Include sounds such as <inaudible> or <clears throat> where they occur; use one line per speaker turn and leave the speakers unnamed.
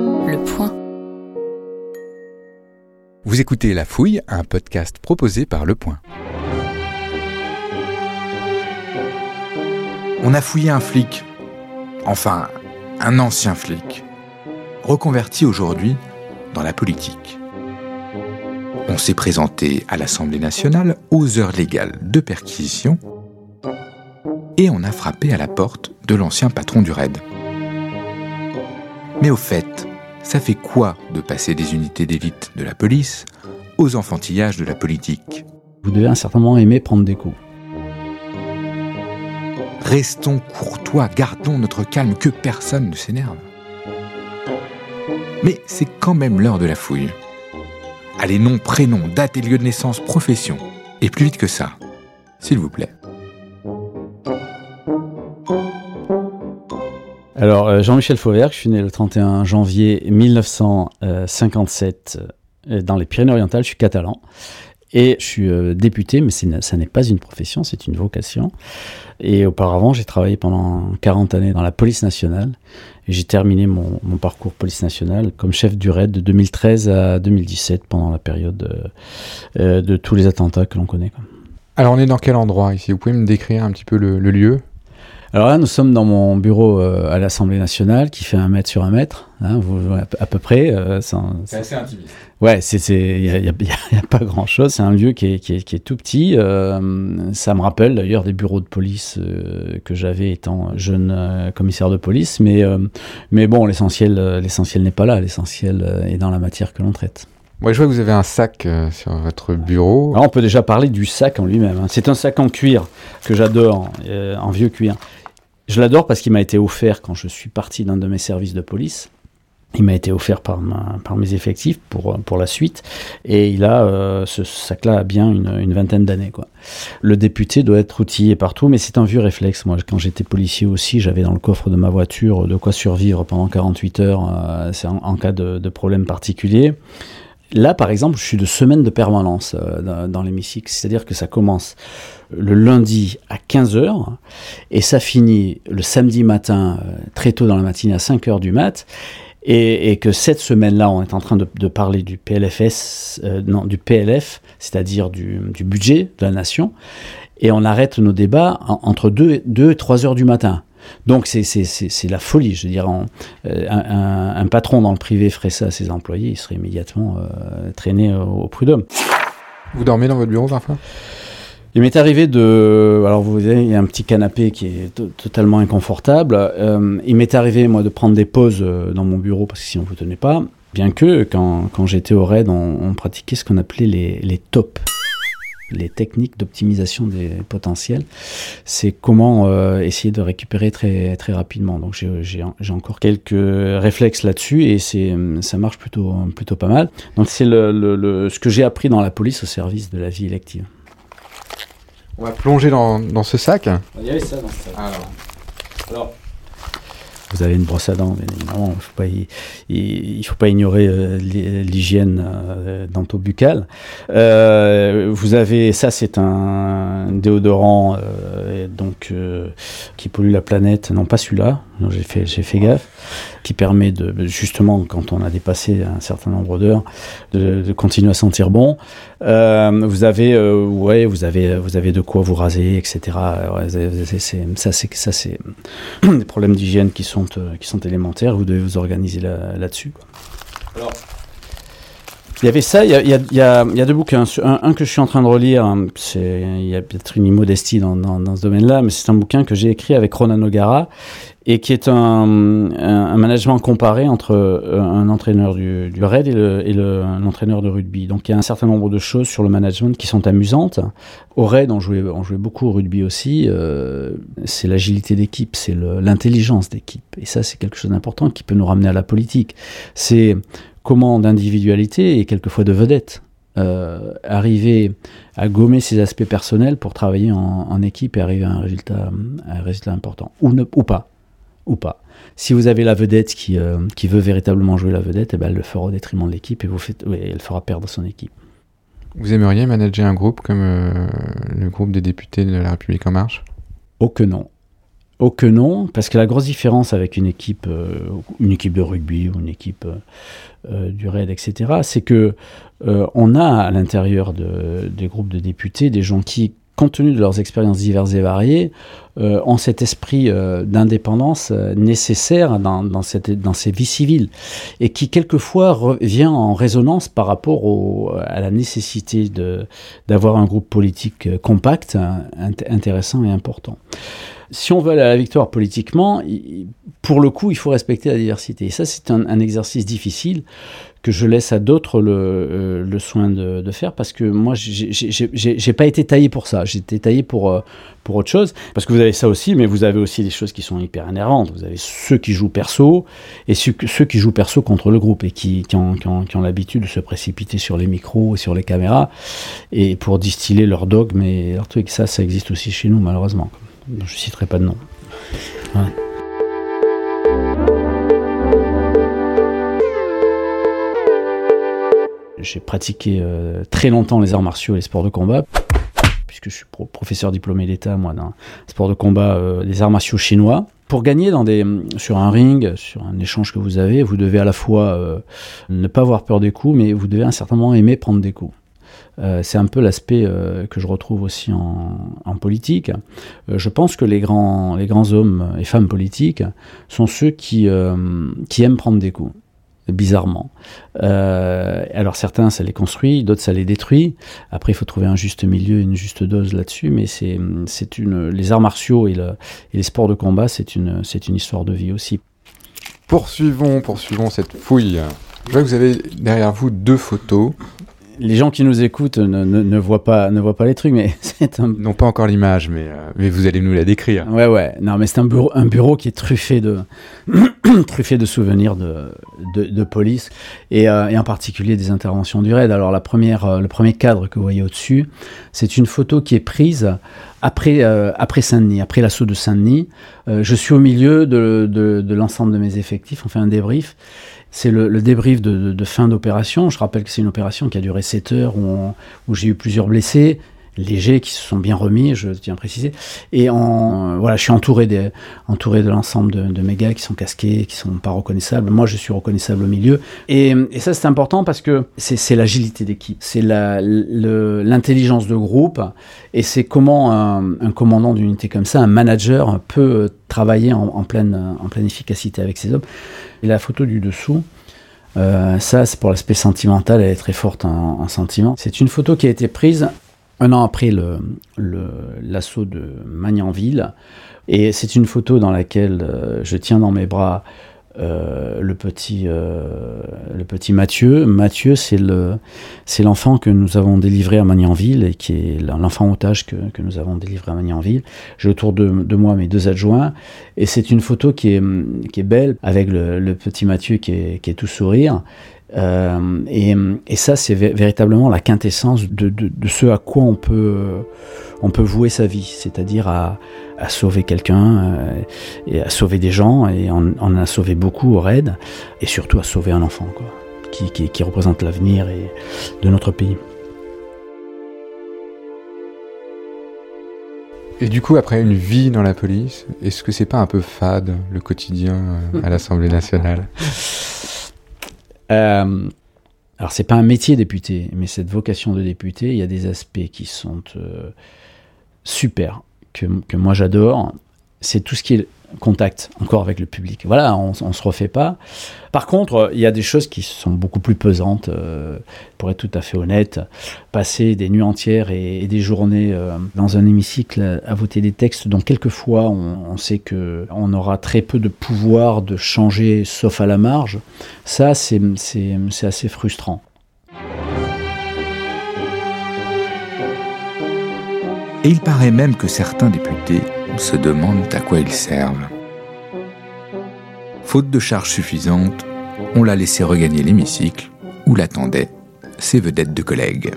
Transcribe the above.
Le point.
Vous écoutez La Fouille, un podcast proposé par Le Point.
On a fouillé un flic, enfin un ancien flic, reconverti aujourd'hui dans la politique. On s'est présenté à l'Assemblée nationale aux heures légales de perquisition et on a frappé à la porte de l'ancien patron du RAID. Mais au fait, ça fait quoi de passer des unités d'élite de la police aux enfantillages de la politique?
Vous devez un certain moment aimer prendre des coups.
Restons courtois, gardons notre calme, que personne ne s'énerve. Mais c'est quand même l'heure de la fouille. Allez, nom, prénom, date et lieu de naissance, profession. Et plus vite que ça, s'il vous plaît.
Alors, euh, Jean-Michel Fauvert, je suis né le 31 janvier 1957 euh, dans les Pyrénées-Orientales, je suis catalan. Et je suis euh, député, mais ça n'est pas une profession, c'est une vocation. Et auparavant, j'ai travaillé pendant 40 années dans la police nationale. J'ai terminé mon, parcours police nationale comme chef du RAID de 2013 à 2017, pendant la période de, tous les attentats que l'on connaît.
Alors, on est dans quel endroit ici? Vous pouvez me décrire un petit peu le lieu?
Alors là, nous sommes dans mon bureau euh, à l'Assemblée nationale qui fait un mètre sur un mètre, hein, à, peu près.
Euh, c'est assez intimiste.
Ouais, il n'y a, pas grand-chose. C'est un lieu qui est, qui est, tout petit. Euh, ça me rappelle d'ailleurs des bureaux de police que j'avais étant jeune commissaire de police. Mais, mais bon, l'essentiel l'essentiel n'est pas là. L'essentiel est dans la matière que l'on traite.
Moi, je vois que vous avez un sac sur votre bureau.
on peut déjà parler du sac en lui-même. Hein. C'est un sac en cuir que j'adore, en vieux cuir. Je l'adore parce qu'il m'a été offert quand je suis parti d'un de mes services de police. Il m'a été offert par, par mes effectifs pour, pour la suite. Et il a, euh, ce sac-là a bien une, une vingtaine d'années. Quoi. Le député doit être outillé partout, mais c'est un vieux réflexe. Moi, quand j'étais policier aussi, j'avais dans le coffre de ma voiture de quoi survivre pendant 48 heures euh, en, en, cas de, de problème particulier. Là, par exemple, je suis de semaine de permanence euh, dans, l'hémicycle, c'est-à-dire que ça commence le lundi à 15h et ça finit le samedi matin, euh, très tôt dans la matinée, à 5h du mat. Et, que cette semaine-là, on est en train de, parler du PLFS, euh, non, du PLF, c'est-à-dire du, budget de la nation, et on arrête nos débats entre 2, 2 et 3 heures du matin. Donc c'est la folie. Je veux dire, euh, un, patron dans le privé ferait ça à ses employés, il serait immédiatement euh, traîné au, prud'homme.
Vous dormez dans votre bureau parfois
il m'est arrivé de. Alors, vous voyez, il y a un petit canapé qui est totalement inconfortable. Euh, il m'est arrivé, moi, de prendre des pauses dans mon bureau parce que sinon, vous ne tenez pas. Bien que, quand, quand j'étais au RAID, on, pratiquait ce qu'on appelait les, les tops les techniques d'optimisation des potentiels, c'est comment euh, essayer de récupérer très, très rapidement. Donc j'ai encore quelques réflexes là-dessus et ça marche plutôt, plutôt pas mal. Donc c'est le, ce que j'ai appris dans la police au service de la vie élective.
On va plonger dans, dans ce sac.
Il y avait ça dans ce sac. Alors, Alors vous avez une brosse à dents, bien évidemment. Il ne faut, pas ignorer euh, l'hygiène euh, dentobuccale. Euh, vous avez, ça c'est un déodorant euh, donc, qui pollue la planète. Non, pas celui-là, j'ai fait, j'ai fait gaffe qui permet de justement quand on a dépassé un certain nombre d'heures de, continuer à sentir bon. Euh, vous avez euh, ouais vous avez vous avez de quoi vous raser etc. ça c'est ça c'est <clears throat> des problèmes d'hygiène qui sont euh, qui sont élémentaires. Vous devez vous organiser là, là-dessus. Il y avait ça, il y a, deux bouquins. Un, que je suis en train de relire, hein, il y a peut-être une immodestie dans, ce domaine-là, mais c'est un bouquin que j'ai écrit avec Ronan O'Gara et qui est un, management comparé entre euh, un entraîneur du, du RAID et, le, un entraîneur de rugby. Donc il y a un certain nombre de choses sur le management qui sont amusantes. Au RAID, on jouait, on jouait beaucoup au rugby aussi. Euh, c'est l'agilité d'équipe, c'est l'intelligence d'équipe. Et ça, c'est quelque chose d'important qui peut nous ramener à la politique. C'est comment d'individualité et quelquefois de vedette. Euh, arriver à gommer ses aspects personnels pour travailler en, en, équipe et arriver à un résultat, un résultat important. Ou, ne, ou pas ou pas. Si vous avez la vedette qui, euh, qui veut véritablement jouer la vedette, eh ben, elle le fera au détriment de l'équipe et vous faites, elle fera perdre son équipe.
Vous aimeriez manager un groupe comme euh, le groupe des députés de la République En Marche?
Oh que non. Oh que non, parce que la grosse différence avec une équipe, euh, une équipe de rugby ou une équipe euh, du RAID, etc., c'est que on a à l'intérieur des groupes de députés des gens qui, compte tenu de leurs expériences diverses et variées, ont cet esprit d'indépendance nécessaire dans, ces vies civiles et qui quelquefois vient en résonance par rapport à la nécessité d'avoir un groupe politique compact, intéressant et important si on veut aller à la victoire politiquement, pour le coup, il faut respecter la diversité. Et ça, c'est un, exercice difficile que je laisse à d'autres le, euh, soin de, faire parce que moi, j'ai pas été taillé pour ça. J'ai été taillé pour, euh, pour autre chose. Parce que vous avez ça aussi, mais vous avez aussi des choses qui sont hyper énervantes. Vous avez ceux qui jouent perso et ceux, qui jouent perso contre le groupe et qui, ont l'habitude de se précipiter sur les micros et sur les caméras et pour distiller leurs dogmes et leurs trucs. Ça, ça existe aussi chez nous, malheureusement. Je citerai pas de nom. J'ai pratiqué euh, très longtemps les arts martiaux et les sports de combat, puisque je suis professeur diplômé d'État, moi, dans sport de combat, euh, des arts martiaux chinois. Pour gagner dans des, sur un ring, sur un échange que vous avez, vous devez à la fois euh, ne pas avoir peur des coups, mais vous devez à un certain moment aimer prendre des coups. Euh, c'est un peu l'aspect euh, que je retrouve aussi en, politique. Euh, je pense que les grands, hommes et femmes politiques sont ceux qui, aiment prendre des coups bizarrement. alors certains, ça les construit, d'autres, ça les détruit. Après, il faut trouver un juste milieu, une juste dose là-dessus, mais c'est, une, les arts martiaux et, les sports de combat, c'est une, histoire de vie aussi.
Poursuivons, poursuivons cette fouille. Je vous avez derrière vous deux photos
les gens qui nous écoutent ne, ne, voient pas ne voient pas les trucs, mais <laughs> c'est un
non pas encore l'image, mais euh, mais vous allez nous la décrire.
Ouais ouais, non mais c'est un bureau un bureau qui est truffé de <clears throat> truffé de souvenirs de de, police et, euh, et, en particulier des interventions du raid. Alors la première euh, le premier cadre que vous voyez au-dessus, c'est une photo qui est prise après après Saint-Denis, après l'assaut de Saint-Denis. je suis au milieu de, de, de l'ensemble de mes effectifs, on fait un débrief c'est le, débrief de, fin d'opération. Je rappelle que c'est une opération qui a duré 7 heures où, j'ai eu plusieurs blessés légers qui se sont bien remis, je tiens à préciser. Et en, voilà, je suis entouré, des, entouré de l'ensemble de, mes gars qui sont casqués, qui sont pas reconnaissables. Moi, je suis reconnaissable au milieu. Et, ça, c'est important parce que c'est l'agilité d'équipe, c'est l'intelligence de groupe, et c'est comment un, commandant d'unité comme ça, un manager, peut travailler en, pleine, en pleine efficacité avec ses hommes. Et la photo du dessous, euh, ça, c'est pour l'aspect sentimental, elle est très forte en, sentiment. C'est une photo qui a été prise un an après l'assaut de Magnanville. Et c'est une photo dans laquelle euh, je tiens dans mes bras euh, le petit euh, le petit Mathieu. Mathieu, c'est le c'est l'enfant que nous avons délivré à Magnanville et qui est l'enfant otage que, nous avons délivré à Magnanville. J'ai autour de, moi mes deux adjoints et c'est une photo qui est belle avec le, petit Mathieu qui est tout sourire. Euh, et, et, ça, c'est véritablement la quintessence de, de, de, ce à quoi on peut, on peut vouer sa vie, c'est-à-dire à, à, sauver quelqu'un euh, et à sauver des gens, et on, on, a sauvé beaucoup au raid, et surtout à sauver un enfant, quoi, qui, qui, qui représente l'avenir de notre pays.
Et du coup, après une vie dans la police, est-ce que c'est pas un peu fade le quotidien euh, à l'Assemblée nationale? <laughs>
euh, alors c'est pas un métier député, mais cette vocation de député, il y a des aspects qui sont euh, super, que, que moi j'adore. C'est tout ce qui est contact encore avec le public. Voilà, on, on se refait pas. Par contre, il y a des choses qui sont beaucoup plus pesantes, euh, pour être tout à fait honnête. Passer des nuits entières et, des journées euh, dans un hémicycle à, voter des textes dont quelquefois on, on sait que on aura très peu de pouvoir de changer, sauf à la marge, ça c'est assez frustrant.
Et il paraît même que certains députés se demandent à quoi ils servent. Faute de charge suffisante, on l'a laissé regagner l'hémicycle où l'attendaient ses vedettes de collègues.